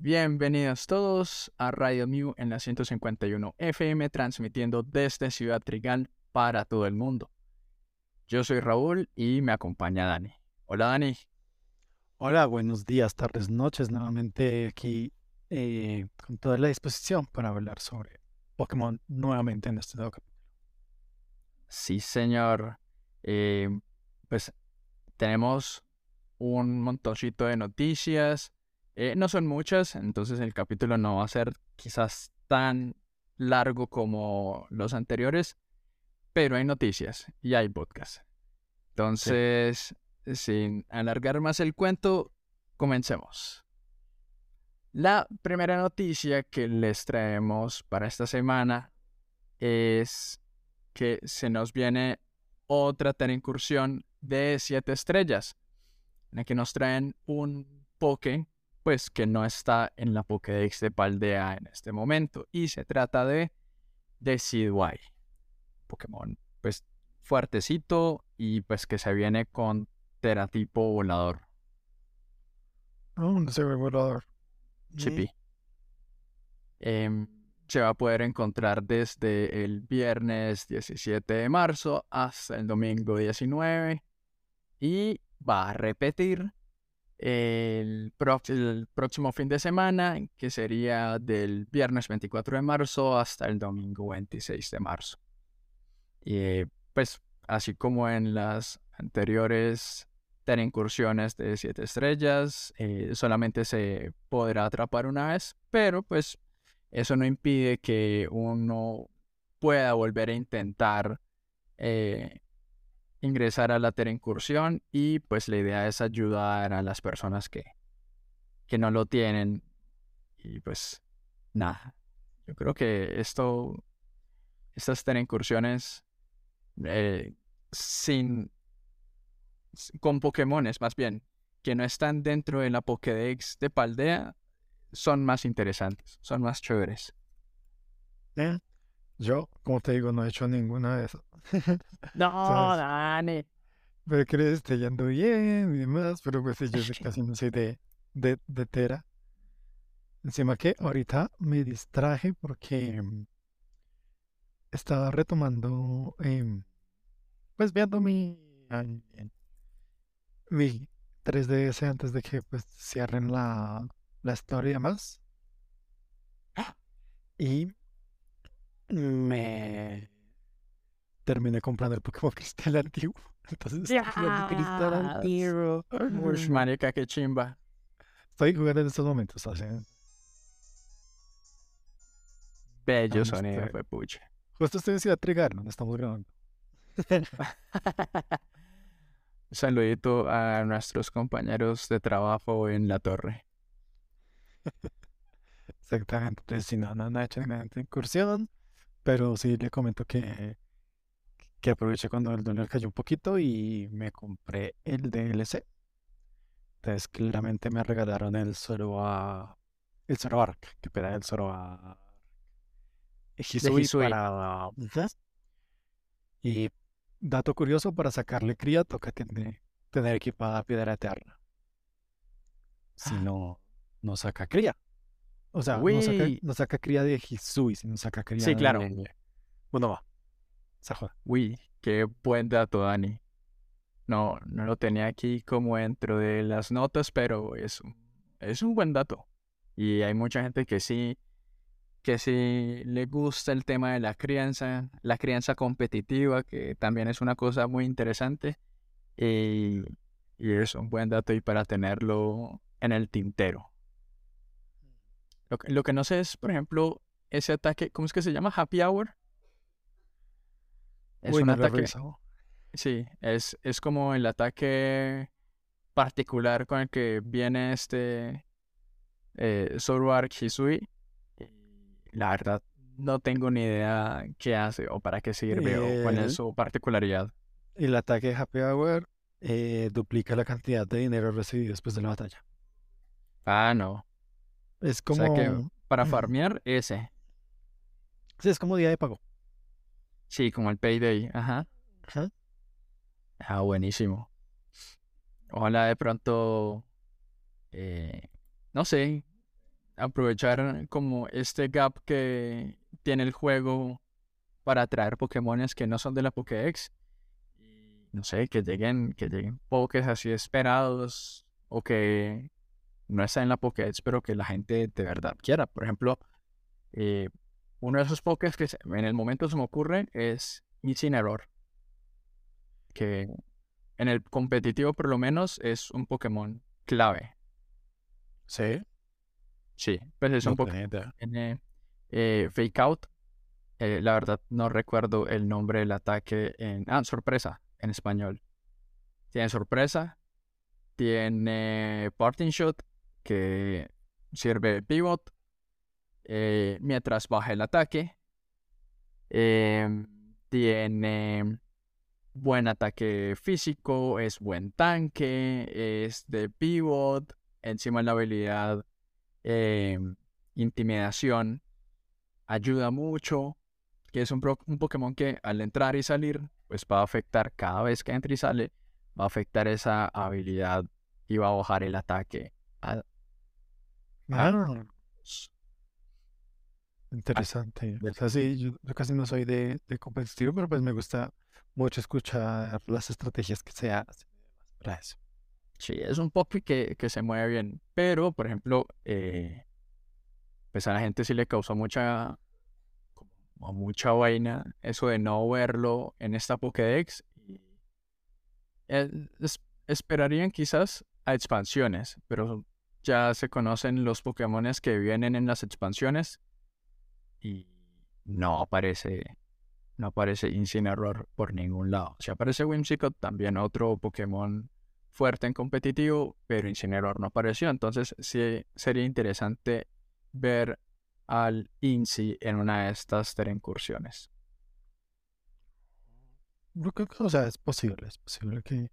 Bienvenidos todos a Radio Mew en la 151 FM, transmitiendo desde Ciudad Trigal para todo el mundo. Yo soy Raúl y me acompaña Dani. Hola Dani. Hola, buenos días, tardes, noches. Nuevamente aquí eh, con toda la disposición para hablar sobre Pokémon nuevamente en este nuevo capítulo. Sí, señor. Eh, pues tenemos un montoncito de noticias. Eh, no son muchas, entonces el capítulo no va a ser quizás tan largo como los anteriores, pero hay noticias y hay podcast. Entonces, sin alargar más el cuento, comencemos. La primera noticia que les traemos para esta semana es que se nos viene otra incursión de siete estrellas, en la que nos traen un Poké pues que no está en la Pokédex de Paldea en este momento. Y se trata de Decidueye. Pokémon, pues fuertecito y pues que se viene con teratipo volador. Oh, no ve volador. Chippy. Em, se va a poder encontrar desde el viernes 17 de marzo hasta el domingo 19 y va a repetir el, próximo fin de semana, que sería del viernes 24 de marzo hasta el domingo 26 de marzo. Y pues así como en las anteriores incursiones de 7 estrellas, eh, solamente se podrá atrapar una vez, pero pues eso no impide que uno pueda volver a intentar eh, ingresar a la incursión y pues la idea es ayudar a las personas que, que no lo tienen y pues nada, yo creo que esto, estas incursiones eh, sin, con Pokémones más bien, que no están dentro de la Pokédex de Paldea, son más interesantes, son más chéveres. ¿Eh? Yo, como te digo, no he hecho ninguna de esas. no, Dani. Pero que le esté yendo bien y demás, pero pues yo casi no soy de, de, de Tera. Encima que ahorita me distraje porque mm, estaba retomando, em, pues viendo mi, mi 3DS antes de que pues cierren la, la historia y demás. Y me terminé comprando el Pokémon Cristal antiguo. Entonces, yeah. Cristal antiguo. Uy, marica, qué chimba. Estoy jugando en estos momentos, así. Bello sonido, fue pucha. Justo estoy en Ciudad Trigar, donde estamos grabando. Un saludito a nuestros compañeros de trabajo en la torre. Exactamente. Entonces, si no, no, no he hecho ninguna incursión. Pero sí le comento que, que aproveché cuando el dólar cayó un poquito y me compré el DLC. Entonces claramente me regalaron el a El Zoroark, que peda el Zoroark. Hisui, Hisui. para... Y dato curioso, para sacarle cría toca tener, tener equipada piedra eterna. Si ah. no, no saca cría. O sea, no saca, no saca, cría de Hisui, sino saca cría sí, claro. Bueno, va. Uy, qué buen dato, Dani. No, no lo tenía aquí como dentro de las notas, pero es, es un buen dato. Y hay mucha gente que sí, que sí le gusta el tema de la crianza, la crianza competitiva, que también es una cosa muy interesante. Y, y es un buen dato y para tenerlo en el tintero. Lo que, no sé es, por ejemplo, ese ataque, ¿cómo es que se llama? Happy Hour. Es un ataque. Sí, es, es como el ataque particular con el que viene este eh, Hisui. La verdad, no tengo ni idea qué hace o para qué sirve o cuál es su particularidad. El ataque Happy Hour eh, duplica la cantidad de dinero recibido después de la batalla. Ah, no. Es como. que para farmear, ese. Sí, es como día de pago. Sí, como el payday. Ajá. Ajá. Ah, buenísimo. Ojalá de pronto. Eh, no sé. aprovechar como este gap que tiene el juego para atraer Pokémones que no son de la Pokédex. No sé, que lleguen, que lleguen Pokés así esperados o que no están en la Pokédex, pero que la gente de verdad quiera. Por ejemplo, eh, uno de esos Pokés que en el momento se me ocurre es Incineroar. Que en el competitivo por lo menos es un Pokémon clave. ¿Sí? Sí, pues es un Pokémon. Tiene eh, Fake Out. Eh, la verdad no recuerdo el nombre del ataque en... Ah, sorpresa en español. Tiene sorpresa. Tiene Parting Shot que sirve de pivot. Eh, mientras baja el ataque. Em, tiene buen ataque físico, es buen tanque, es de pivot, encima la habilidad em, intimidación ayuda mucho, que es un, un, Pokémon que al entrar y salir, pues va a afectar cada vez que entra y sale, va a afectar esa habilidad y va a bajar el ataque. Ah. Interesante. O sea, sí, yo, casi no soy de, de, competitivo, pero pues me gusta mucho escuchar las estrategias que se hacen para eso. Sí, es un poco que, que se mueve bien, pero, por ejemplo, eh, pues a la gente sí le causó mucha, como mucha vaina eso de no verlo en esta Pokédex. Y, esperarían quizás a expansiones, pero ya se conocen los Pokémones que vienen en las expansiones y no aparece no aparece Incineroar por ningún lado. Si aparece Whimsicott, también otro Pokémon fuerte en competitivo, pero Incineroar no apareció. Entonces sí sería interesante ver al Inci en una de estas incursiones. O sea, es posible, es posible que,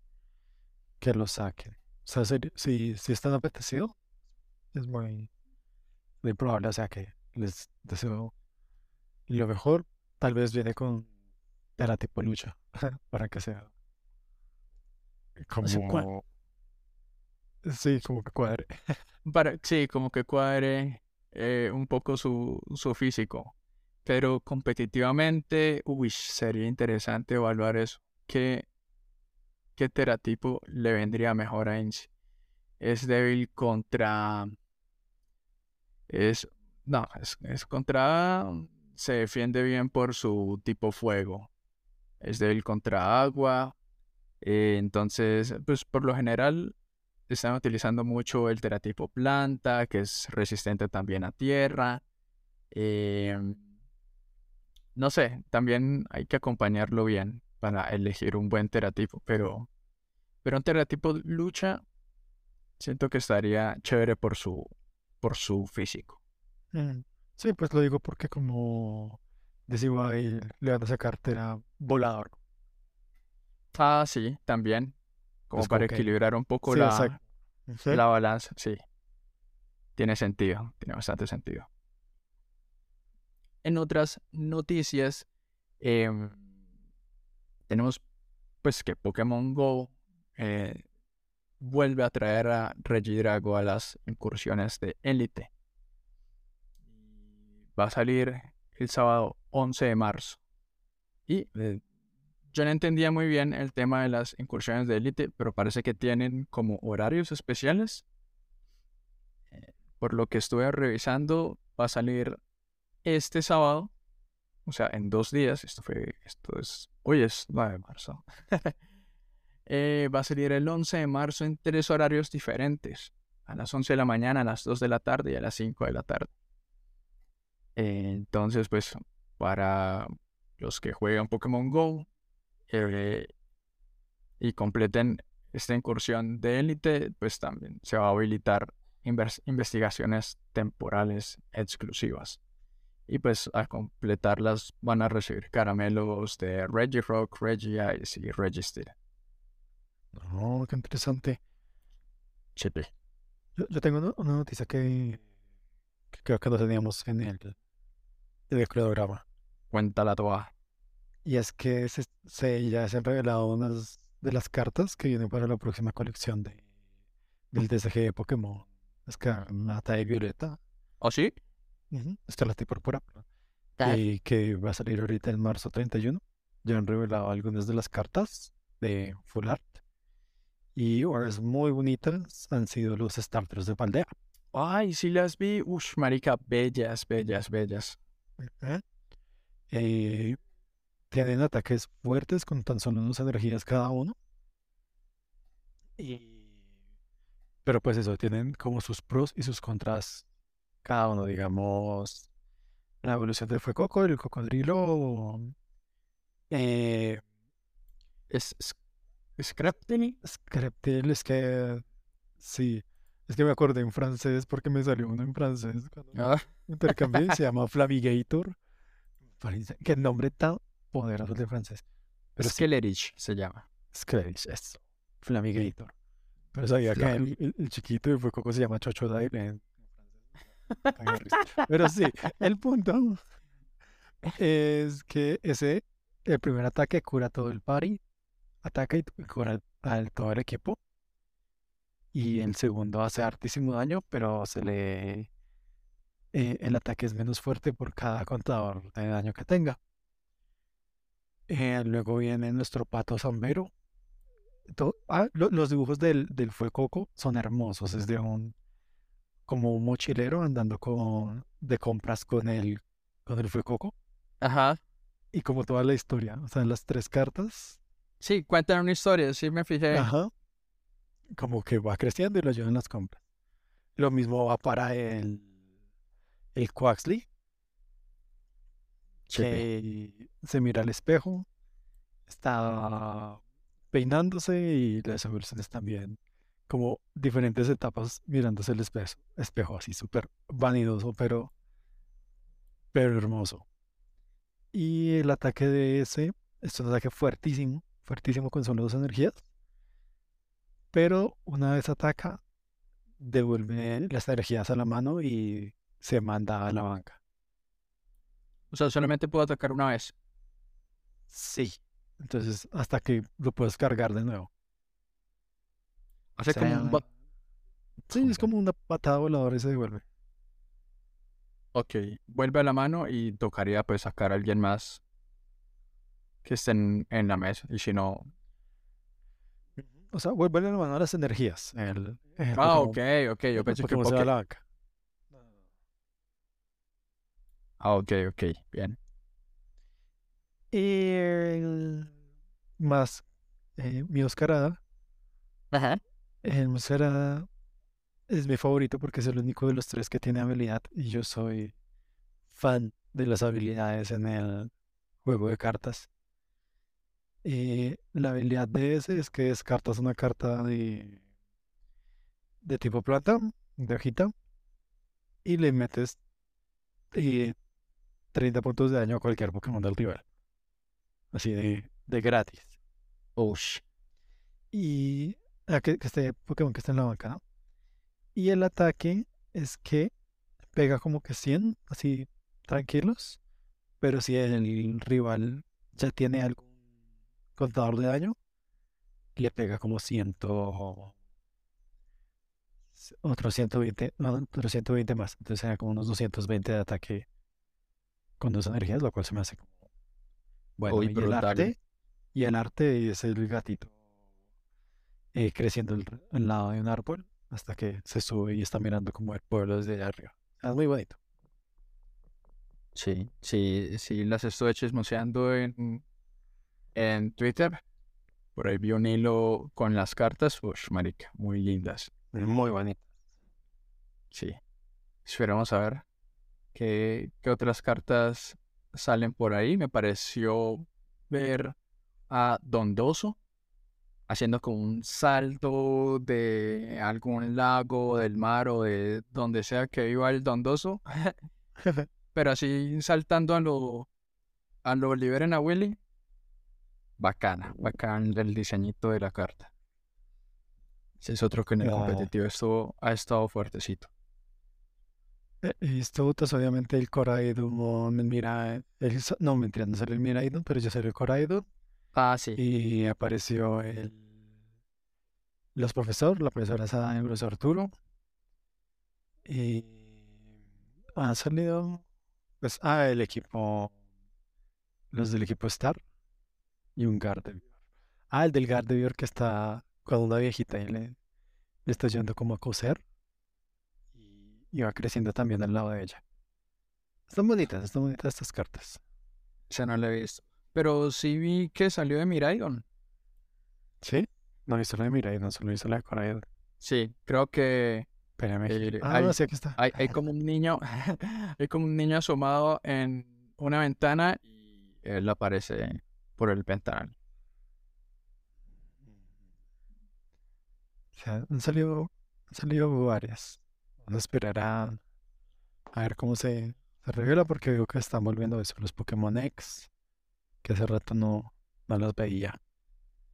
que lo saquen. O sea, si, si, si están apetecidos, es muy, muy probable, o sea, que les deseo lo mejor. Tal vez viene con tipo lucha, para que sea como... Sí, como que cuadre. Para, sí, como que cuadre eh, un poco su, su físico. Pero competitivamente, uy, sería interesante evaluar eso. ¿Qué, qué teratipo le vendría mejor a Inci? Es débil contra es, no, es, contra, se defiende bien por su tipo fuego. Es débil contra agua. Eh, entonces, pues por lo general están utilizando mucho el teratipo planta, que es resistente también a tierra. Em, no sé, también hay que acompañarlo bien para elegir un buen teratipo, pero, pero un teratipo lucha siento que estaría chévere por su, por su físico. Mm, sí, pues lo digo porque como decía ahí le van a sacar volador. Ah, sí, también. Como para equilibrar un poco la, la balanza, sí. Tiene sentido, tiene bastante sentido. En otras noticias, em, tenemos pues que Pokémon Go eh, vuelve a traer a Regidrago a las incursiones de élite. Va a salir el sábado 11 de marzo. Y eh, yo no entendía muy bien el tema de las incursiones de élite, pero parece que tienen como horarios especiales. Eh, por lo que estuve revisando, va a salir este sábado, o sea, en dos días. Esto fue, esto es, hoy es 9 de marzo. Eh, va a salir el 11 de marzo en tres horarios diferentes. A las 11 de la mañana, a las 2 de la tarde y a las 5 de la tarde. Eh, entonces, pues, para los que juegan Pokémon Go eh, y completen esta incursión de élite, pues también se va a habilitar investigaciones temporales exclusivas. Y pues a completarlas van a recibir caramelos de Regirock, Regice y Registeel. Oh, qué interesante. Yo, yo tengo una, noticia que, creo que no teníamos en el, en el cronograma. Cuéntala toda. Y es que se, ya se han revelado unas de las cartas que vienen para la próxima colección de, del DSG de Pokémon. Es que Nata y Violeta. ¿O sí? Ujú, Starlight Púrpura, perdón, Ah, eh, que va a salir ahorita en marzo 31. Ya han revelado algunas de las cartas de Full Art. Y obras muy bonitas han sido los starters de Paldea. Ay, sí las vi. Ush, marica, bellas, bellas, bellas. Eh, tienen ataques fuertes con tan solo dos energías cada uno. Y... Pero pues eso, tienen como sus pros y sus contras cada uno, digamos, la evolución del Fuecoco, el cocodrilo, eh, Es, es, es que sí, es que me acordé en francés porque me salió uno en francés cuando Ah, intercambié, se llama Flamigator. Parece- Qué nombre tan poderoso de francés. Pero sí, Skelerich se llama. Skrellish, eso. Flamigator. Pero sabía que el, el- chiquito de Fuecoco se llama de risa. Pero sí, el punto es que ese, el primer ataque cura todo el party, ataca y cura al todo el equipo. Y el segundo hace hartísimo daño, pero se le... eh, el ataque es menos fuerte por cada contador de daño que tenga. Eh, luego viene nuestro pato zambero. Ah, lo- los dibujos del, del Fuecoco son hermosos. Es de un como un mochilero andando con, de compras con el, con el Fuecoco. Ajá. Y como toda la historia, o sea, las tres cartas, Sí, cuentan una historia, sí me fijé. ajá, como que va creciendo y lo ayudan las compras. Lo mismo va para el, el Quaxley, Sí. que se mira al espejo, está peinándose y las evoluciones también, como diferentes etapas mirándose el espejo, espejo así súper vanidoso, pero, pero hermoso. Y el ataque de ese es un ataque fuertísimo, fuertísimo con solo dos energías, pero una vez ataca, devuelve las energías a la mano y se manda a la banca. O sea, solamente puedo atacar una vez. Sí. Entonces, hasta que lo puedes cargar de nuevo. Hace como un... Sí, es como una patada voladora y se devuelve. Ok, vuelve a la mano y tocaría pues sacar a alguien más que esté en, en la mesa. Y si no... O sea, vuelve a la mano a las energías. El, el Ah, Pokémon- ok, ok. Yo pensé que... Pokémon la banca. Ah, ok, ok. Bien. Y el más eh, mi Oscarada. Ajá. El Oscarada es mi favorito porque es el único de los tres que tiene habilidad. Y yo soy fan de las habilidades en el juego de cartas. Eh, la habilidad de ese es que descartas una carta de, de tipo planta, de hojita, y le metes eh, 30 puntos de daño a cualquier Pokémon del rival. Así de, de gratis. Ush. Y ah, que, que este Pokémon que está en la banca, ¿no? Y el ataque es que pega como que 100, así tranquilos. Pero si el rival ya tiene algún contador de daño, le pega como 100, otros 120, no, otros 120 más. Entonces será como unos 220 de ataque con dos energías, lo cual se me hace como bueno. Y el arte, y el arte es el gatito eh, creciendo al, al lado de un árbol hasta que se sube y está mirando como el pueblo desde allá arriba. Es muy bonito. Sí, sí, sí, las estuve chismoseando en, en Twitter. Por ahí vi un hilo con las cartas. Ush, marica, muy lindas. Muy bonito. Sí. Esperamos a ver qué, qué otras cartas salen por ahí. Me pareció ver a Dondoso haciendo como un salto de algún lago, del mar o de donde sea que viva el Dondoso. Pero así saltando a lo, a lo liberen a Willy. Bacana, bacán el diseñito de la carta. Ese es otro que en el Ah. competitivo estuvo, ha estado fuertecito. Eh, Y esto obviamente el Coraidon, el Mira, el, no mentira, no salió el Miraidon, pero ya salió el Coraidon Ah, sí. y apareció el los profesor, la profesora Sada y el profesor Arturo y han salido, pues, ah, el equipo, los del equipo Star y un Gardevoir. Ah, el del Gardevoir que está con una viejita y le, le está yendo como a coser y, y va creciendo también al lado de ella. Están bonitas, están bonitas estas cartas. Esa no la he visto. Pero sí vi que salió de Miraidon. ¿Sí? No hizo la de Mirai, no solo hizo la de Coraidon. Sí, creo que Espérame. eh, Ah, hay, sí, aquí está. hay, hay como un niño, hay como un niño asomado en una ventana y él aparece por el ventanal. O sea, han salido, han salido varias. Vamos a esperar a, a ver cómo se, se revela porque veo que están volviendo a eso los Pokémon X, que hace rato no, no los veía.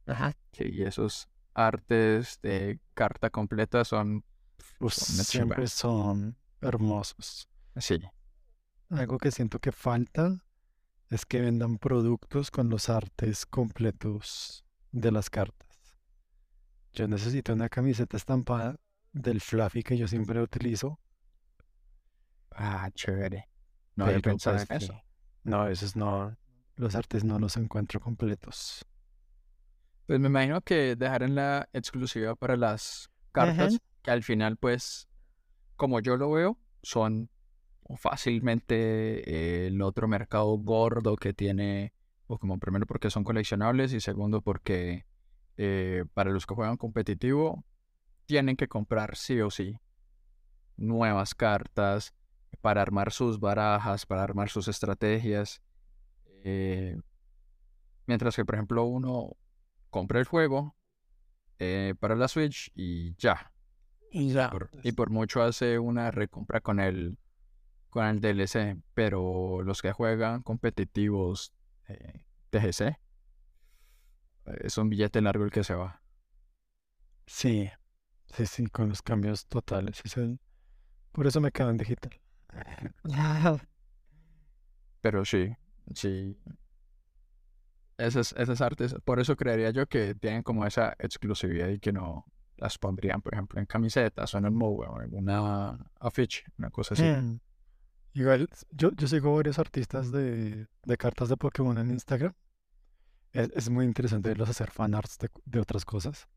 Ajá. Sí, y esos artes de carta completa son, son siempre son hermosos. Sí, Algo que siento que falta es que vendan productos con los artes completos de las cartas. Yo necesito una camiseta estampada del Fluffy que yo siempre utilizo, ah, chévere. No había pensado pues en eso. No, esos no, los artes no los encuentro completos. Pues me imagino que dejarán la exclusiva para las cartas, Ajá. que al final, pues, como yo lo veo, son fácilmente eh, el otro mercado gordo que tiene Pokémon. Primero porque son coleccionables y segundo porque eh, para los que juegan competitivo tienen que comprar sí o sí nuevas cartas para armar sus barajas, para armar sus estrategias. Eh, mientras que, por ejemplo, uno compra el juego eh, para la Switch y ya. Y ya. Por- y por mucho hace una recompra con el, con el DLC. Pero los que juegan competitivos eh, TGC eh, es un billete largo el que se va. Sí, sí, sí, con los cambios totales. es el- Por eso me quedo en digital. Pero sí, sí. Esas, esas artes, por eso creería yo que tienen como esa exclusividad y que no las pondrían, por ejemplo, en camisetas o en el Moe o en una afiche, una cosa así. Mm. Igual, yo, yo sigo varios artistas de, de cartas de Pokémon en Instagram. Es, es muy interesante verlos hacer fanarts de, de otras cosas.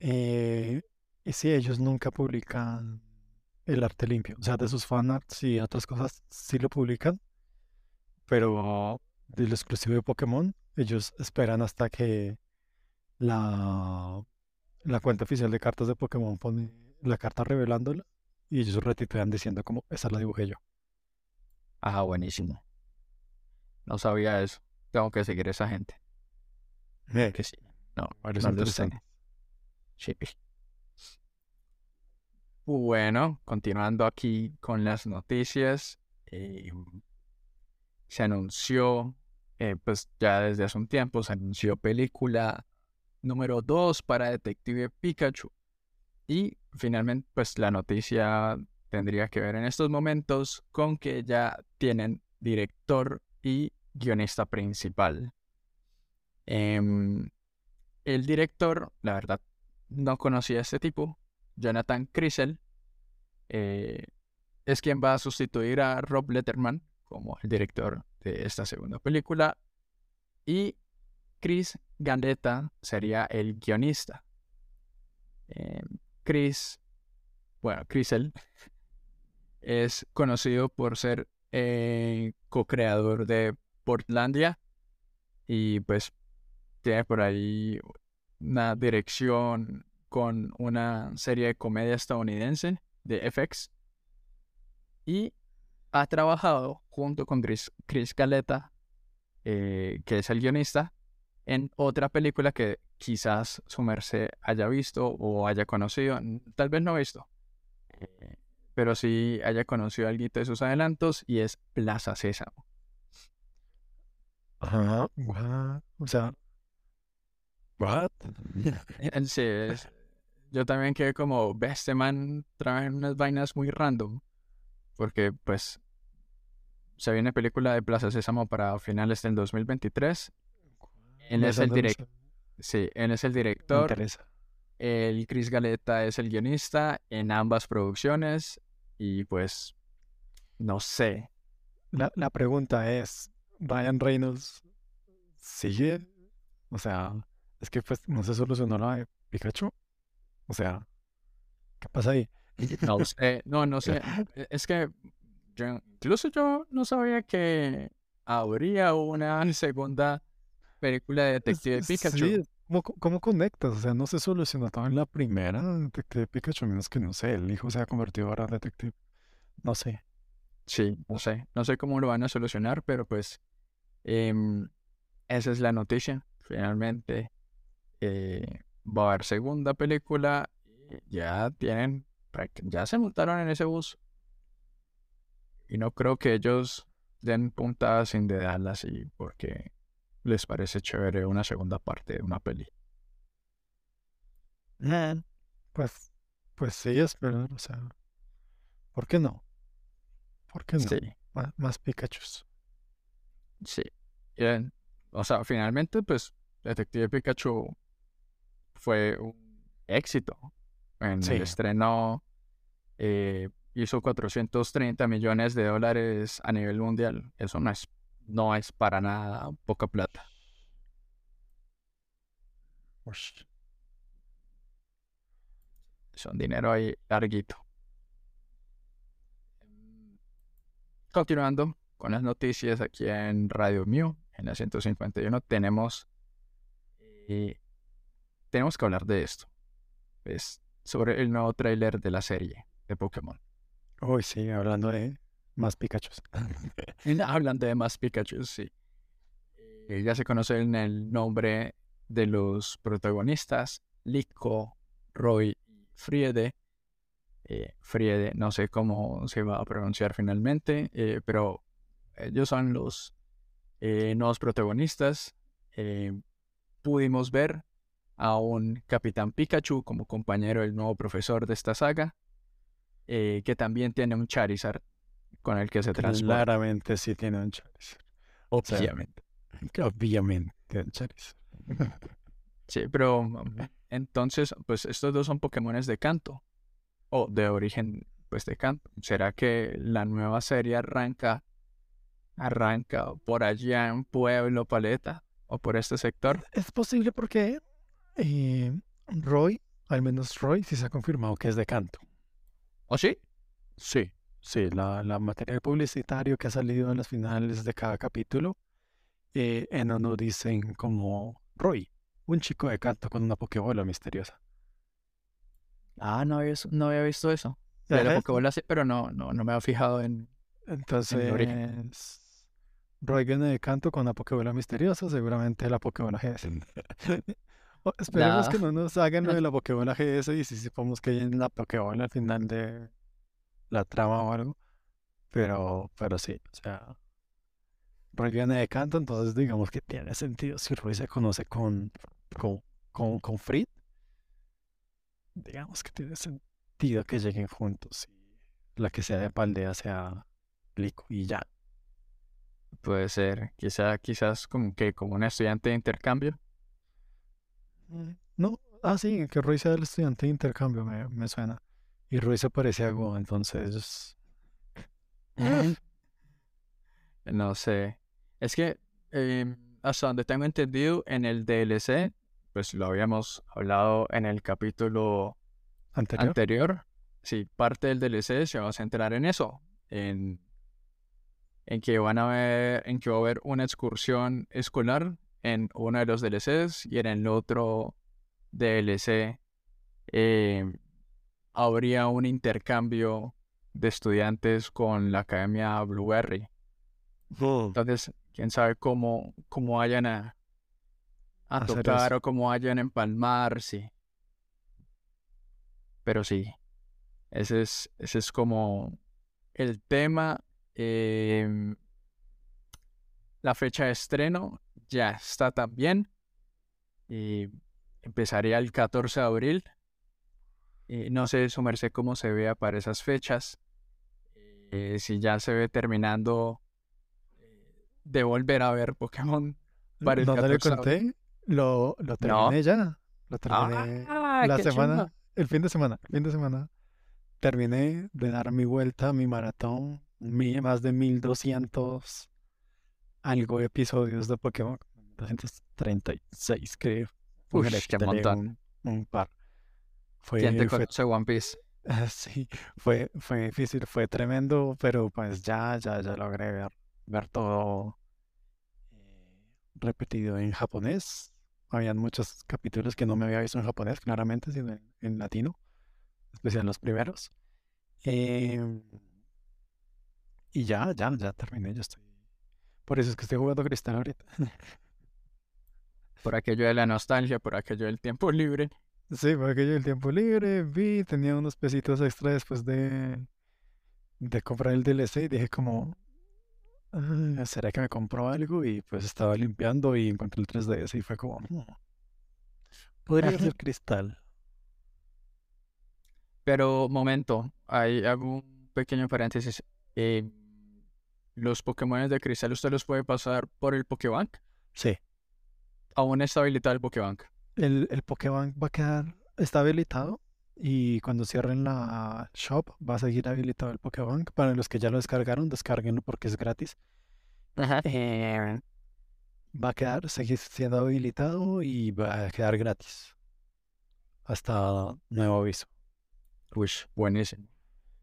Eh, y sí, ellos nunca publican el arte limpio. O sea, de sus fanarts y otras cosas sí lo publican, pero de lo exclusivo de Pokémon, ellos esperan hasta que la, la cuenta oficial de cartas de Pokémon pone la carta revelándola y ellos retitulan diciendo como, esa la dibujé yo. Ah, buenísimo. No sabía eso. Tengo que seguir a esa gente. Que sí. No, varios no interesantes. Sí. Bueno, continuando aquí con las noticias, eh, se anunció, eh, pues ya desde hace un tiempo, se anunció película número 2 para Detective Pikachu. Y finalmente, pues la noticia tendría que ver en estos momentos con que ya tienen director y guionista principal. Em, el director, la verdad, no conocía a este tipo, Jonathan Crisel, eh, es quien va a sustituir a Rob Letterman como el director de esta segunda película. Y Chris Gandetta sería el guionista. Eh, Chris, bueno, Crisel es conocido por ser eh, co-creador de Portlandia y pues tiene por ahí una dirección con una serie de comedia estadounidense de FX y ha trabajado junto con Chris, Chris Caleta, eh, que es el guionista, en otra película que quizás su merced haya visto o haya conocido, tal vez no ha visto, eh, pero sí haya conocido algo de sus adelantos y es Plaza Sésamo. Ajá, what? O sea, what? Sí, es- yo también quedé como, ve, este man en unas vainas muy random. Porque, pues, se viene película de Plaza Sésamo para finales del 2023. Él es el no me direct- suena. Sí, él es el director. El Chris Galeta es el guionista en ambas producciones. Y pues, no sé. La, la pregunta es, ¿Ryan Reynolds sigue? O sea, es que pues no se solucionó la de Pikachu. O sea, ¿qué pasa ahí? No sé, no, no sé. Es que yo, incluso yo no sabía que habría una segunda película de Detective Pikachu. Sí, ¿cómo, cómo conectas? O sea, no se solucionó todo en la primera Detective Pikachu, menos que no sé, el hijo se ha convertido ahora en Detective. No sé. Sí, no sé. No sé cómo lo van a solucionar, pero pues em, esa es la noticia. Finalmente eh, va a haber segunda película. Ya tienen, ya se montaron en ese bus. Y no creo que ellos den puntadas sin dedarlas y porque les parece chévere una segunda parte de una peli. Pues, pues sí, esperar, o sea, ¿por qué no? ¿Por qué no? Sí, Más, más Pikachu. sí. Bien, O sea, finalmente, pues, Detective Pikachu fue un éxito. En Sí. el estreno eh, hizo 430 millones de dólares a nivel mundial. Eso no es, no es para nada poca plata. Un dinero ahí larguito. Continuando con las noticias aquí en Radio Mío, en la 151, tenemos, eh, tenemos que hablar de esto. Es sobre el nuevo tráiler de la serie de Pokémon. Uy, sí, hablando de más Pikachu. Hablan de más Pikachu, sí. Eh, ya se conocen el nombre de los protagonistas, Liko, Roy y Friede. Eh, Friede, no sé cómo se va a pronunciar finalmente, eh, pero ellos son los nuevos protagonistas. Pudimos ver a un Capitán Pikachu como compañero del nuevo profesor de esta saga, que también tiene un Charizard con el que se transporta. Claramente sí tiene un Charizard. sea, Obviamente. Obviamente un Charizard. Sí, pero um, entonces, pues estos dos son Pokémones de canto. O de origen, pues de canto. ¿Será que la nueva serie arranca, arranca por allá en Pueblo Paleta? ¿O por este sector? Es posible porque eh, Roy, al menos Roy, sí se ha confirmado que es de canto. ¿O sí? Sí, sí, la, la material publicitario que ha salido en las finales de cada capítulo, eh, en uno dicen como Roy, un chico de canto con una pokebola misteriosa. Ah, no había, no había visto eso. De la Ajá. Pokébola sí, pero no, no, no me había fijado en... Entonces, origen. Roy viene de canto con una pokebola misteriosa, seguramente la pokebola GS. Esperemos que no nos hagan lo de la pokebola GS y si sepamos que hay en la pokebola al final de la trama o algo. Pero, pero sí, o sea, Roy viene de canto, entonces digamos que tiene sentido. Si Roy se conoce con, con, con, con Frit, digamos que tiene sentido que lleguen juntos y la que sea de Paldea sea Lico y ya. Puede ser, quizá, quizás como que como un estudiante de intercambio. No, ah, sí, que Roy sea el estudiante de intercambio, me, me suena. Y se parece a Go, entonces. No sé. Es que em, hasta donde tengo entendido, en el DLC, pues lo habíamos hablado en el capítulo Anterior. anterior. Sí, parte del DLC se va a centrar en eso. En, en que van a ver, en que va a haber una excursión escolar en uno de los DLCs y en el otro DLC em, habría un intercambio de estudiantes con la Academia Blueberry. Entonces, quién sabe cómo, cómo vayan a, a tocar o cómo vayan a empalmar, sí. Pero sí, ese es, ese es como el tema. em, la fecha de estreno ya está también. Y empezaría el 14 de abril. Y no sé, su merced, cómo se vea para esas fechas. Eh, si ya se ve terminando eh, de volver a ver Pokémon para el ¿No te le 14 de abril. conté? Lo, lo terminé ya. Lo terminé Ah, la qué semana, el fin de semana, el fin de semana. Terminé de dar mi vuelta a mi maratón mi- más de 1200 algo episodios de Pokémon. 236, creo. Ush, qué un, un par. ¿Quién te Fue, fue, One Piece? sí, fue, fue difícil, fue tremendo, pero pues ya, ya, ya logré ver, ver todo eh, repetido en japonés. Habían muchos capítulos que no me había visto en japonés, claramente, sino en, en latino, especial los primeros. Em, y ya, ya, ya terminé, ya estoy. Por eso es que estoy jugando Cristal ahorita. Por aquello de la nostalgia, por aquello del tiempo libre. Sí, porque yo el tiempo libre vi, tenía unos pesitos extra después de, de comprar el DLC y dije como, "Ah, ¿será que me compró algo? Y pues estaba limpiando y encontré el 3DS y fue como, "Hmm, podría ser cristal. Pero, momento, ahí hago un pequeño paréntesis. Eh, los Pokémon de cristal usted los puede pasar por el Pokébank. Sí, Aún está habilitado el Pokébank. El, el Pokébank va a quedar, está habilitado y cuando cierren la shop va a seguir habilitado el Pokébank. Para los que ya lo descargaron, descárguenlo porque es gratis. Ajá. Eh, va a quedar, seguir siendo habilitado y va a quedar gratis. Hasta nuevo aviso. Uy, buenísimo.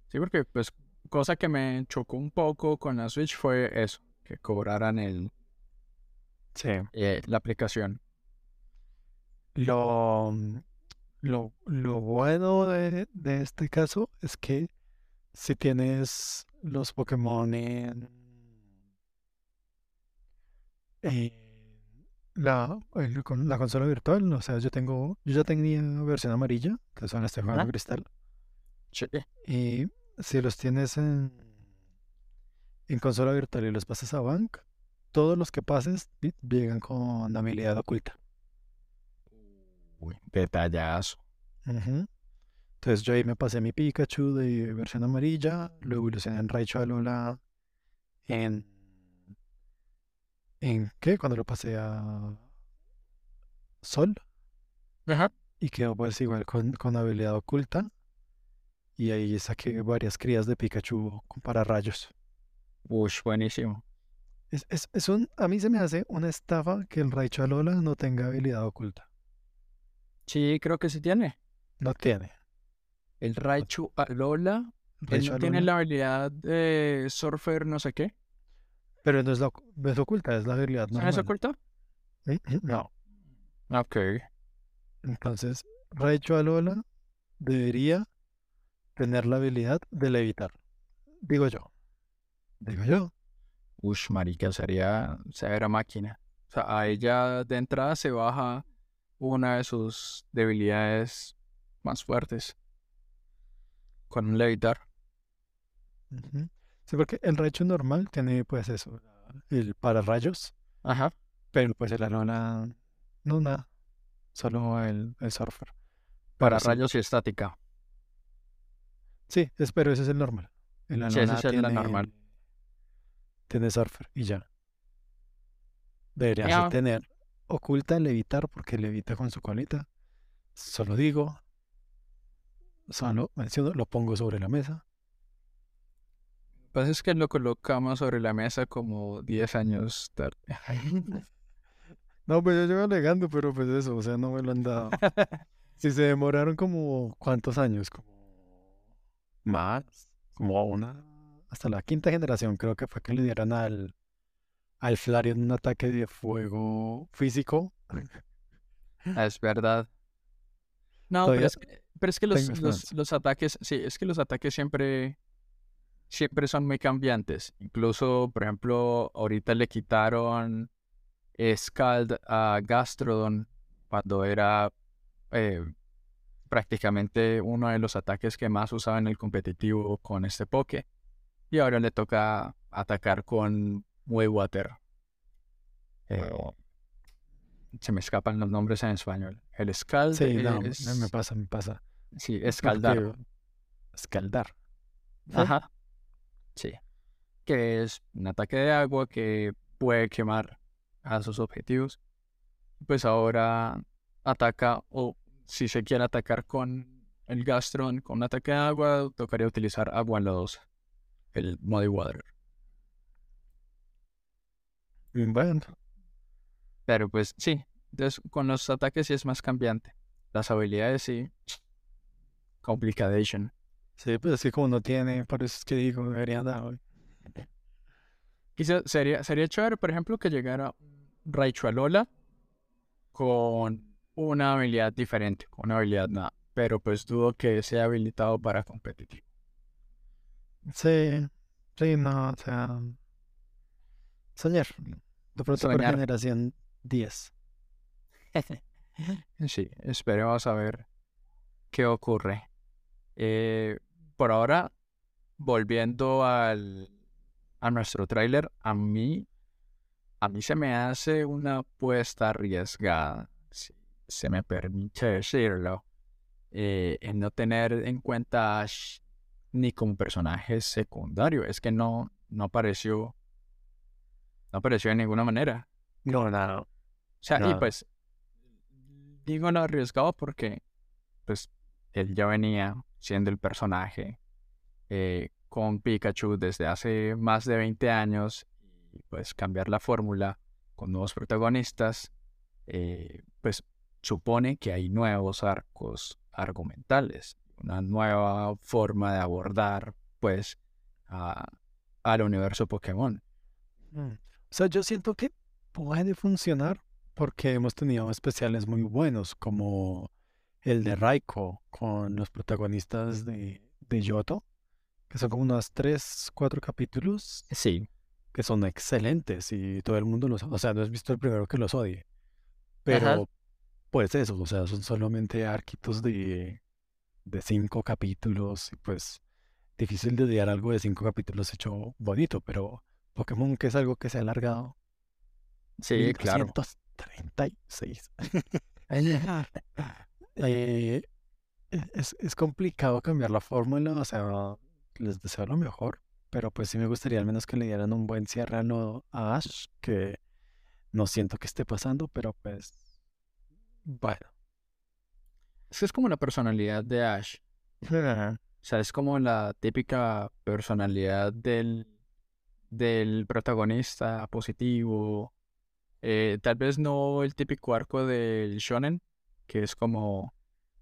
Sí, porque pues cosa que me chocó un poco con la Switch fue eso, que cobraran el, Sí. eh, la aplicación. Lo, mm, lo, lo bueno de, de este caso es que si tienes los Pokémon en la, el- con la consola virtual, o sea, yo tengo, yo ya tenía versión amarilla, que son este juego cristal, Sí. y si los tienes en, en consola virtual y los pasas a Bank, todos los que pases llegan con habilidad oculta. Uy, detallazo. Entonces yo ahí me pasé mi Pikachu de versión amarilla, lo evolucioné en Raichu Alola en... ¿En qué? Cuando lo pasé a Sol Ajá. y quedó pues igual con, con habilidad oculta y ahí saqué varias crías de Pikachu con pararrayos. Uy, buenísimo. Es, es, es un, a mí se me hace una estafa que el Raichu Alola no tenga habilidad oculta. Sí, creo que sí tiene. No tiene. El Raichu Alola, él Raichu no tiene la habilidad de Surfer no sé qué. pero no es la oc- no es oculta, es la habilidad ¿No es? ¿Eh? No. Ok. Entonces, Raichu Alola debería tener la habilidad de levitar. Digo yo. Digo yo. Ush, marica, sería severa máquina. O sea, a ella de entrada se baja una de sus debilidades más fuertes. Con un levitar. Sí, porque el Raichu normal tiene pues eso, el pararrayos, Ajá. pero pues el Alola no nada, solo el, el Surfer. Para Pero sí, y estática. sí, es, pero ese es el normal. El Sí, ese es el tiene, normal. tiene Surfer y ya. Debería tener oculta levitar porque levita con su colita. Solo digo, solo menciono, lo pongo sobre la mesa. Lo que pasa es que lo colocamos sobre la mesa como 10 años tarde. No, pues yo llevo alegando, pero pues eso, o sea, no me lo han dado. Si se demoraron como, ¿cuántos años? Como más, como una, hasta la quinta generación creo que fue que le dieron al, al Flareon un ataque de fuego físico. Es verdad. No, pero es que, pero es que los, los, los ataques, sí, es que los ataques siempre, siempre son muy cambiantes. Incluso, por ejemplo, ahorita le quitaron Scald a Gastrodon cuando era eh, prácticamente uno de los ataques que más usaba en el competitivo con este Poké. Y ahora le toca atacar con Water. Eh, se me escapan los nombres en español. El Scald Sí, no, me- es... me pasa, me pasa. Sí, Porque- escaldar. Escaldar. Ajá. Sí. Que es un ataque de agua que puede quemar a sus objetivos. Pues ahora ataca, o si se quiere atacar con el Gastron, con un ataque de agua, tocaría utilizar agua lodosa. el Muddy Water. Bueno, Pero pues sí, entonces con los ataques sí es más cambiante. Las habilidades sí. Complication. sí, pues es que como no tiene, por eso es que digo, debería dar. Quizá sería, sería chévere, por ejemplo, que llegara Raichu Alola con una habilidad diferente, con una habilidad nada. Pero pues dudo que sea habilitado para competitivo. Sí, sí, no, o sea. Soñar. De pronto por generación 10. Sí, esperemos a ver qué ocurre. Eh, por ahora, volviendo al, a nuestro tráiler, a mí, a mí se me hace una apuesta arriesgada, si se me permite decirlo, eh, en no tener en cuenta a Ash ni como personaje secundario. Es que no, no apareció, no apareció de ninguna manera. No, no. O sea, y Nada. pues digo no arriesgado porque pues él ya venía siendo el personaje eh, con Pikachu desde hace más de 20 años y pues cambiar la fórmula con nuevos protagonistas eh, pues supone que hay nuevos arcos argumentales, una nueva forma de abordar pues a- al universo Pokémon. Mm. O sea, yo siento que puede funcionar porque hemos tenido especiales muy buenos, como el de Raiko con los protagonistas de, de Yoto, que son como unos 3, 4 capítulos Sí, que son excelentes y todo el mundo los... O sea, no has visto el primero que los odie, pero Ajá. pues eso, o sea, son solamente arquitos de, de 5 capítulos y pues difícil de odiar algo de 5 capítulos hecho bonito, pero Pokémon que es algo que se ha alargado sí, claro. 1236. Eh, es, es complicado cambiar la fórmula, o sea, les deseo lo mejor, pero pues sí me gustaría al menos que le dieran un buen cierre a lo- a Ash, que no siento que esté pasando, pero pues, bueno. Es que es como la personalidad de Ash. O sea, es como la típica personalidad del, del protagonista positivo. Eh, tal vez no el típico arco del shonen, que es como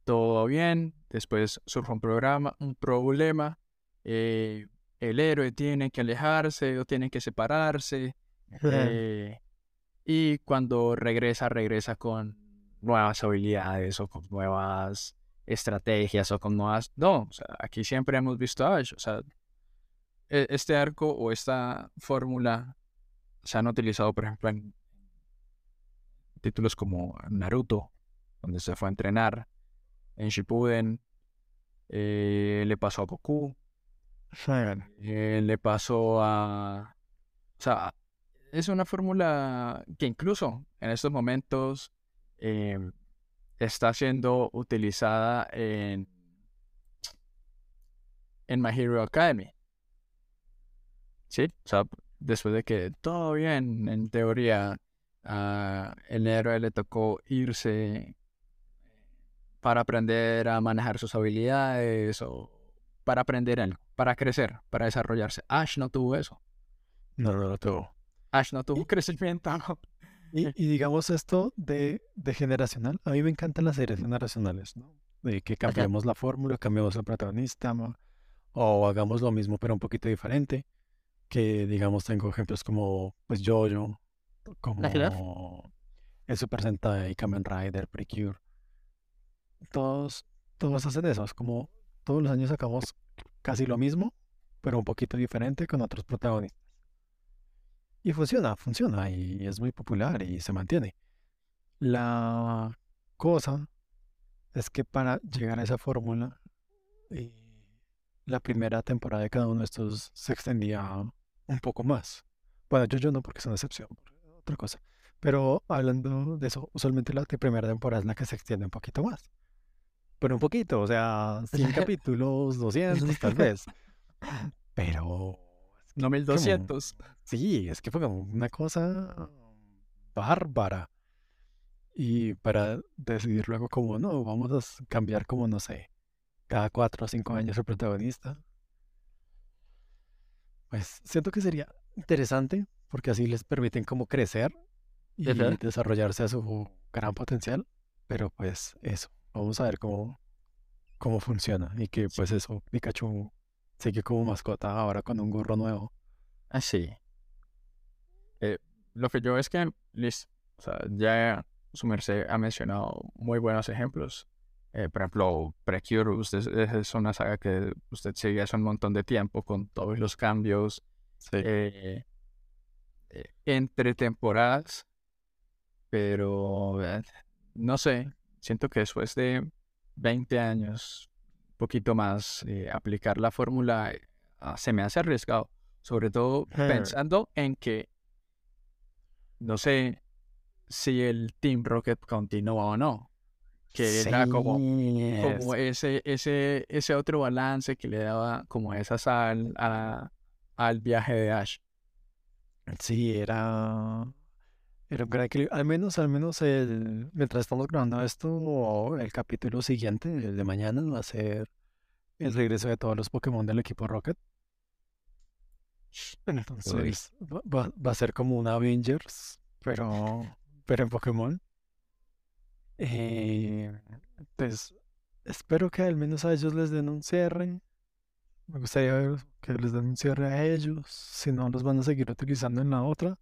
todo bien, después surge un programa, un problema, eh, el héroe tiene que alejarse o tiene que separarse, eh, y cuando regresa, regresa con nuevas habilidades o con nuevas estrategias o con nuevas... No, o sea, aquí siempre hemos visto a Ash. O sea, este arco o esta fórmula se han utilizado, por ejemplo, en títulos como Naruto, donde se fue a entrenar, en Shippuden, eh, le pasó a Goku, eh, le pasó a... O sea, es una fórmula que incluso en estos momentos eh, está siendo utilizada en, en My Hero Academy. Sí, o sea, después de que todo bien, en teoría, a el héroe le tocó irse para aprender a manejar sus habilidades o para aprender algo, para crecer, para desarrollarse. Ash no tuvo eso. No, no lo tuvo. Ash no tuvo crecimiento. Y, y digamos esto de, de generacional, a mí me encantan las series generacionales, ¿no? De que cambiemos la fórmula, cambiemos el protagonista, o hagamos lo mismo pero un poquito diferente. Que digamos tengo ejemplos como pues Jojo, como el Super Sentai, Kamen Rider, Precure. Todos, todos hacen eso, es como todos los años sacamos casi lo mismo, pero un poquito diferente con otros protagonistas. Y funciona, funciona y es muy popular y se mantiene. La cosa es que para llegar a esa fórmula, eh, la primera temporada de cada uno de estos se extendía un poco más. Bueno, yo, yo no porque es una excepción, otra cosa. Pero hablando de eso, usualmente la primera temporada es la que se extiende un poquito más. Pero un poquito, o sea, 100 capítulos, 200 tal vez. Pero No 1200. Sí, es que fue como una cosa bárbara. Y para decidir luego como, no, vamos a cambiar como, no sé, cada cuatro o cinco años el protagonista. Pues siento que sería interesante porque así les permiten como crecer y Ajá. desarrollarse a su gran potencial. Pero pues eso, vamos a ver cómo, cómo funciona y que pues eso, Pikachu sigue como mascota ahora con un gorro nuevo. Así. Eh, lo que yo es que, listo, o sea, ya su merced ha mencionado muy buenos ejemplos. Eh, por ejemplo, Precure, usted es, una saga que usted sigue hace un montón de tiempo con todos los cambios Sí. eh, eh, entre temporadas, pero eh, no sé, siento que después de 20 años, un poquito más, aplicar la fórmula ah, se me hace arriesgado, sobre todo pensando en que no sé si el Team Rocket continúa o no, que era como, como ese, ese, ese otro balance que le daba como esa sal a- al viaje de Ash. Sí, era, era un gran equilibrio. Al menos, al menos el, mientras estamos grabando esto, el capítulo siguiente, el de mañana, va a ser el regreso de todos los Pokémon del equipo Rocket. Entonces, va, va- va a ser como un Avengers, pero, pero en Pokémon. Eh, entonces, espero que al menos a ellos les den un cierre. Me gustaría ver que les den un cierre a ellos, si no los van a seguir utilizando en la otra.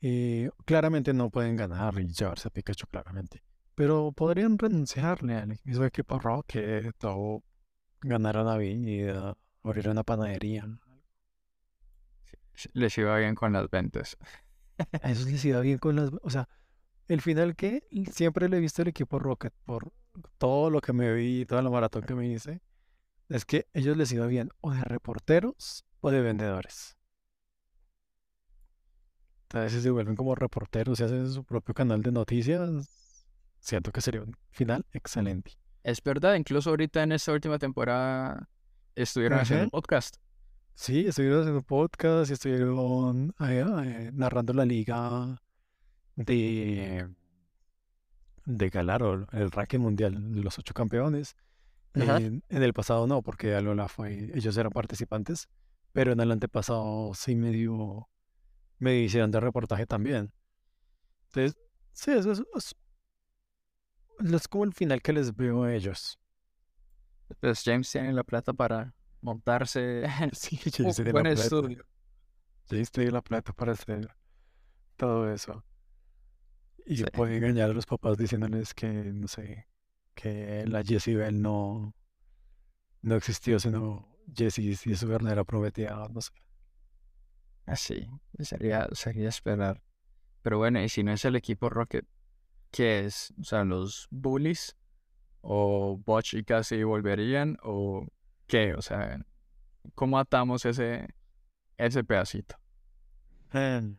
Y claramente no pueden ganar y llevarse a Pikachu, claramente. Pero podrían renunciarle al mismo equipo Rocket o ganar a y uh, abrir una panadería. Les iba bien con las ventas. A esos les iba bien con las... O sea, el final que siempre le he visto al equipo Rocket por todo lo que me vi, toda la maratón que me hice, es que ellos les iba bien o de reporteros o de vendedores. Entonces, si se vuelven como reporteros y hacen su propio canal de noticias, siento que sería un final excelente. Es verdad, incluso ahorita en esta última temporada estuvieron haciendo un podcast. Sí, estuvieron haciendo podcast y estuvieron eh, narrando la liga de, de el ranking mundial de los ocho campeones. En, en el pasado no, porque Alola fue, ellos eran participantes, pero en el antepasado sí medio me hicieron de reportaje también. Entonces, sí, eso es, es- es como el final que les veo a ellos. Pues James tiene la plata para montarse Sí, James tiene la buen plata. estudio. James tiene la plata para hacer todo eso. Y Sí. puede engañar a los papás diciéndoles que, no sé, que la Jessie Bell no, no existió, sino Jessie es su verdadera prometida, no sé. Así, sería, sería esperar. Pero bueno, y si no es el equipo Rocket, ¿qué es? O sea, los Bullies o Butch y Cassie volverían o qué? O sea, ¿cómo atamos ese, ese pedacito? Em,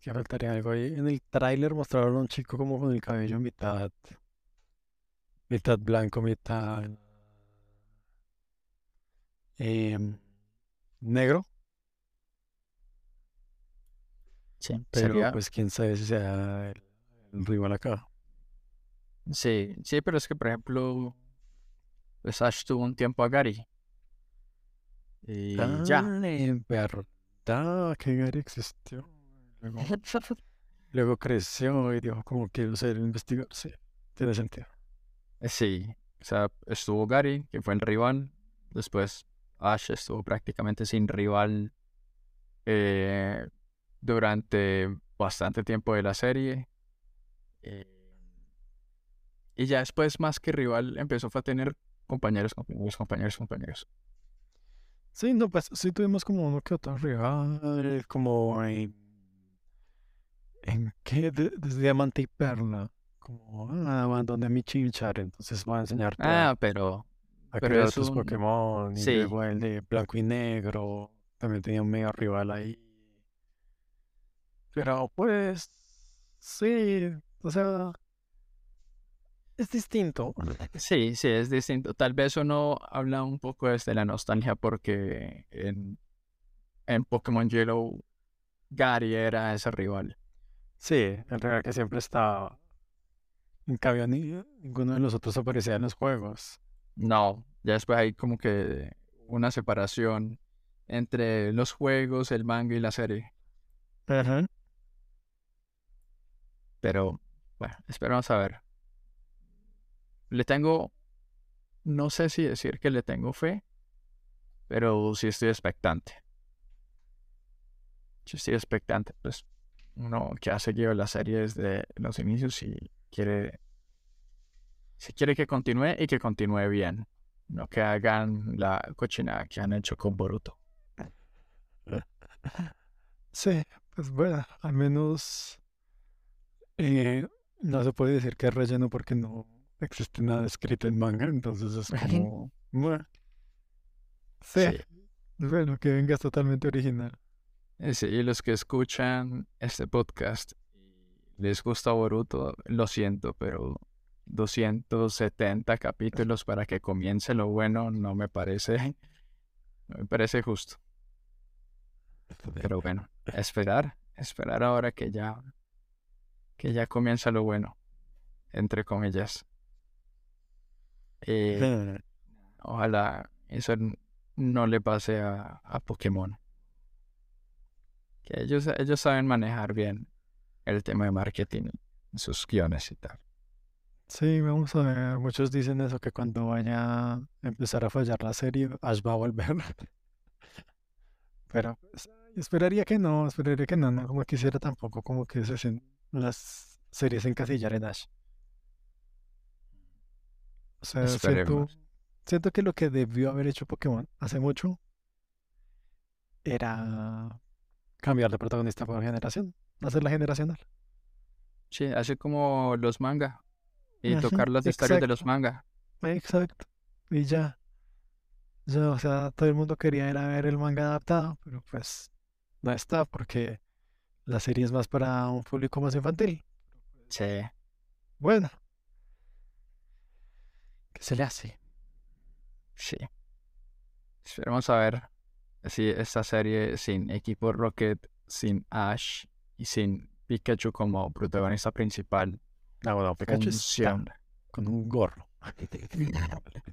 que faltaría algo ahí. En el tráiler mostraron a un chico como con el cabello mitad, mitad blanco, mitad em, negro, Sí, pero sería, pues quién sabe si sea el, el rival acá. sí, sí, pero es que por ejemplo, pues Ash tuvo un tiempo a Gary y ya. Ah, en verdad que Gary existió. Luego, luego creció y dijo como quiero ser investigador. Sí, tiene sentido. Sí, o sea, estuvo Gary, que fue el rival. Después Ash estuvo prácticamente sin rival eh, durante bastante tiempo de la serie. eh, y ya después, más que rival, empezó a tener compañeros, compañeros, compañeros, compañeros. Sí, no, pues sí tuvimos como uno que otro rival, como en, en qué, De- desde Diamante y Perla, como, ah, abandoné a mi Chimchar, entonces voy a enseñarte Ah, pero, a pero crear es tus un... Pokémon, y Sí, luego el de Blanco y Negro, también tenía un medio rival ahí, pero pues, sí, o sea, es distinto. sí, sí, es distinto. Tal vez uno habla un poco desde la nostalgia porque en, en Pokémon Yellow Gary era ese rival. Sí, el rival que siempre estaba, en cambio ni, ninguno de los otros aparecía en los juegos. No, ya después hay como que una separación entre los juegos, el manga y la serie. Ajá. Pero, bueno, esperamos a ver. Le tengo, no sé si decir que le tengo fe, pero sí estoy expectante. Sí estoy expectante, pues uno que ha seguido la serie desde los inicios y quiere, si quiere que continúe y que continúe bien, no que hagan la cochinada que han hecho con Boruto. Sí, pues bueno, al menos eh, no se puede decir que es relleno porque no existe nada escrito en manga, entonces es como... bueno, sí, Sí. bueno, que venga es totalmente original. Eh, Sí, y los que escuchan este podcast les gusta Boruto, lo siento, pero 270 capítulos para que comience lo bueno no me parece, no me parece justo. Pero bueno, esperar, esperar ahora que ya, que ya comienza lo bueno, entre comillas. Eh, ojalá eso no le pase a, a Pokémon. Que ellos, ellos saben manejar bien el tema de marketing, sus guiones y tal. Sí, vamos a ver. Muchos dicen eso, que cuando vaya a empezar a fallar la serie, Ash va a volver. Pero pues, esperaría que no, esperaría que no, no como quisiera tampoco, como que se las series encasillar en Ash. O sea, siento, siento que lo que debió haber hecho Pokémon hace mucho era cambiar de protagonista por generación, hacerla generacional. Sí, así como los manga y tocar las historias de los manga. Exacto. Y ya. Ya, o sea, todo el mundo quería ir a ver el manga adaptado, pero pues no está porque la serie es más para un público más infantil. Sí, Bueno, ¿qué se le hace? sí. Esperemos a ver si esta serie sin equipo Rocket, sin Ash y sin Pikachu como protagonista principal Ah, bueno, Pikachu está funciona. con un gorro.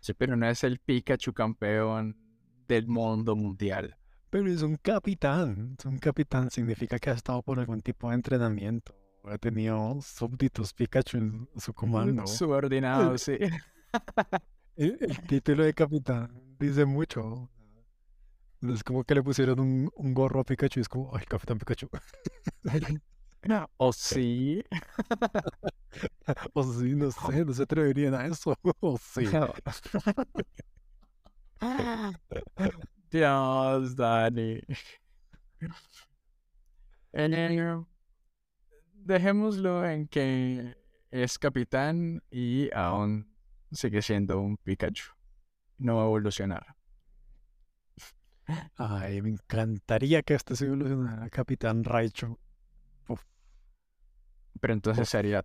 Sí, pero no es el Pikachu campeón del mundo mundial. Pero es un capitán. Es un capitán significa que ha estado por algún tipo de entrenamiento. Ha tenido súbditos Pikachu en su comando. Subordinado, sí. El, el título de capitán dice mucho. Es como que le pusieron un, un gorro a Pikachu y es como, ay, Capitán Pikachu. O sí. O sí, no sé, no se atreverían a eso. O sí. Dios, Dani. Dejémoslo en que es capitán y aún sigue siendo un Pikachu. No va a evolucionar. Ay, me encantaría que este se evolucionara Capitán Raichu. Pero entonces Uf. sería,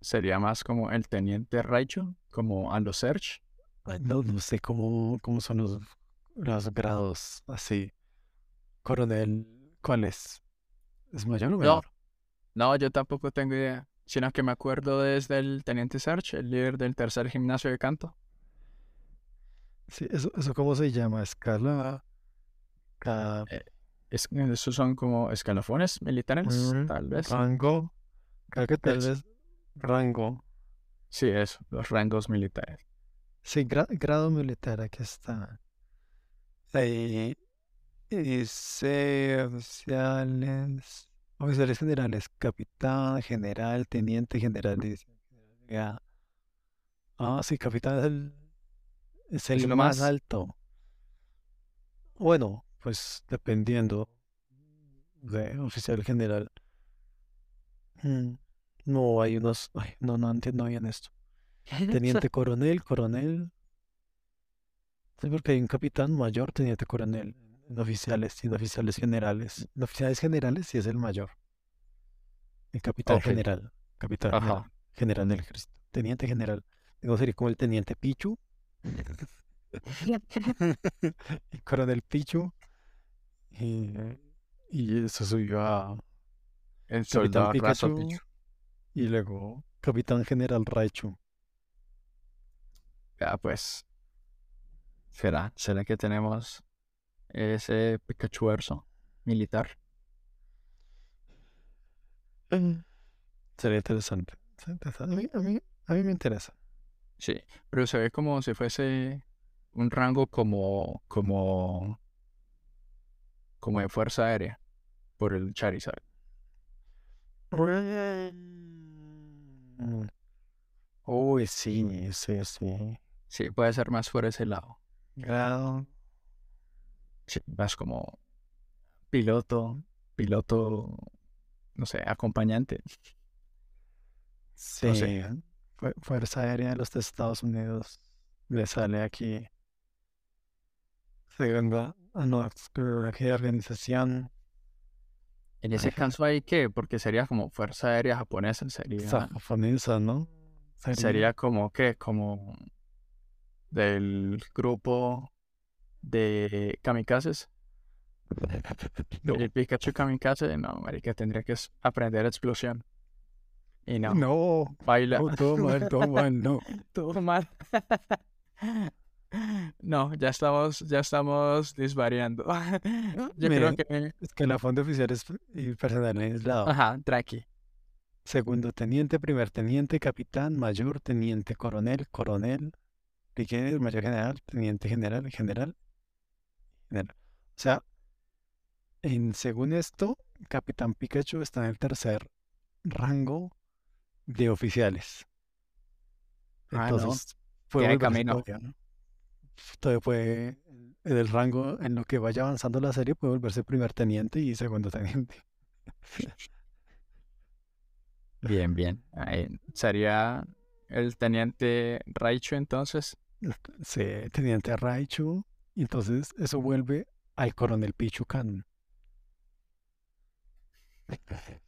sería más como el teniente Raichu, como a los Search. No, no sé cómo, cómo son los, los grados así. Coronel, ¿cuál es? ¿Es mayor o No, menor? no, yo tampoco tengo idea. Sino que me acuerdo desde el teniente Search, el líder del tercer gimnasio de canto. Sí, eso, eso cómo se llama, escala. Ca- Es, esos son como escalafones militares, Mm, tal vez. rango. Creo que tal Es- vez rango. Sí, eso, los rangos militares. Sí, gra- grado militar, aquí está. Eh, dice oficiales, oficiales generales, capitán, general, teniente general. dice. Ya. Ah, sí, capitán es el, es el Es lo más más. alto. Bueno, pues dependiendo de oficial general. Mm, No, hay unos. ay, no, no entiendo bien esto. Teniente coronel, coronel. Sí, porque hay un capitán mayor, teniente coronel. En oficiales y en oficiales generales. En oficiales generales sí es el mayor. El capitán general. Capitán general. Ajá. General del ejército. Teniente general. Digo, sería como el teniente Pichu. El coronel Pichu. Y, y eso subió a El capitán Pikachu. Pichu. Y luego capitán general Raichu. Ya, pues. ¿Será? ¿Será que tenemos ese Pikachu verso militar? Sería interesante. Sería interesante. A mí, a mí, a mí me interesa. Sí, pero se ve como si fuese un rango como, como, como de fuerza aérea por el Charizard. Uy, sí, sí, sí. Sí, puede ser más por ese lado. Grado. Sí, más como piloto, piloto, no sé, acompañante. Sí. No sé. Fu- Fuerza Aérea de los Estados Unidos. Le sale aquí. Segunda a nuestra organización. En ese caso hay que, porque sería como fuerza aérea japonesa, sería, Esa japonesa, ¿no? sería como que, como del grupo de kamikazes. No, El Pikachu kamikaze, no, marica, tendría que aprender explosión. Y no, no, baila. no, todo mal, todo mal, no. Todo mal. No, ya estamos, ya estamos disvariando. Yo creo que... Es que la fonda oficial es y personal aislado. Ajá, tranqui. Segundo teniente, primer teniente, capitán, mayor, teniente, coronel, coronel, brigadier, mayor general, teniente general, general, general. O sea, en, según esto, Capitán Pikachu está en el tercer rango de oficiales. Ah, no. Entonces, Tiene volverse camino. Todavía puede, en el rango, en lo que vaya avanzando la serie, puede volverse primer teniente y segundo teniente. Bien, bien. Ahí sería el teniente Raichu entonces. Sí, teniente Raichu. Y entonces eso vuelve al coronel Pichucan.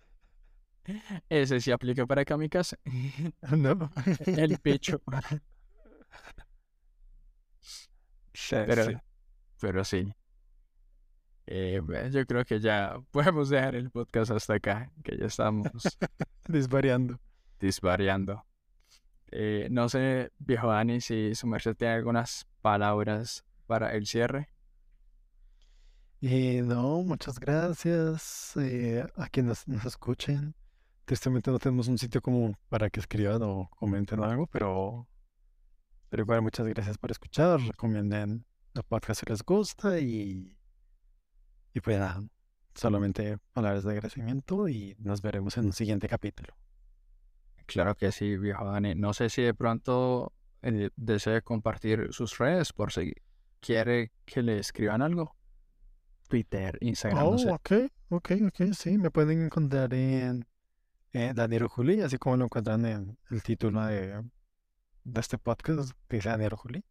Ese sí aplica para kamikaze. ¿No? El Pichu. Pero, Sí. pero sí. Eh, bueno, yo creo que ya podemos dejar el podcast hasta acá, que ya estamos Desvariando. disvariando. Eh, no sé, viejo Dani, si su merced tiene algunas palabras para el cierre. Y no, muchas gracias eh, a quienes nos escuchen. Tristemente no tenemos un sitio como para que escriban o comenten algo, pero, pero igual muchas gracias por escuchar. Recomienden el podcast si les gusta y, y pues nada, solamente palabras de agradecimiento y nos veremos en un siguiente capítulo. Claro que sí, viejo Dani. No sé si de pronto eh, desee compartir sus redes por si quiere que le escriban algo. Twitter, Instagram, no Oh, sé. ok, ok, ok, sí, me pueden encontrar en eh, Daniel Juli, así como lo encuentran en el título de, de este podcast, que dice Daniel Juli.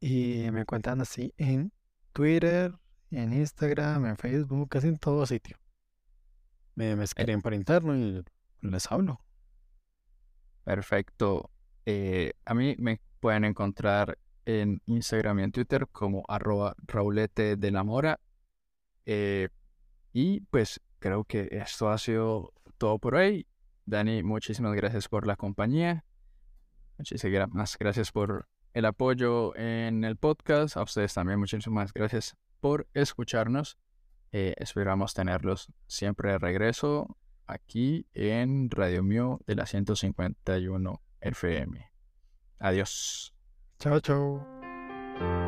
Y me encuentran así en Twitter, en Instagram, en Facebook, casi en todo sitio. Me, me escriben por interno y les hablo. Perfecto. Eh, a mí me pueden encontrar en Instagram y en Twitter como arroba raulete de la mora. Eh, y pues creo que esto ha sido todo por hoy. Dani, muchísimas gracias por la compañía. Muchísimas gracias por el apoyo en el podcast. A ustedes también muchísimas gracias por escucharnos. Eh, esperamos tenerlos siempre de regreso aquí en Radio Mío de la 151 FM. Adiós. Chao, chao.